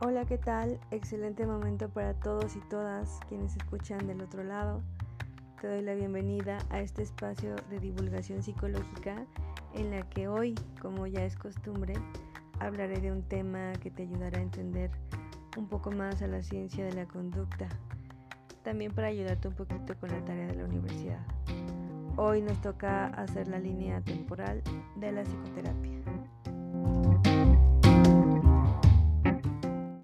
Hola, ¿qué tal? Excelente momento para todos y todas quienes escuchan del otro lado. Te doy la bienvenida a este espacio de divulgación psicológica en la que hoy, como ya es costumbre, hablaré de un tema que te ayudará a entender un poco más a la ciencia de la conducta, también para ayudarte un poquito con la tarea de la universidad. Hoy nos toca hacer la línea temporal de la psicoterapia.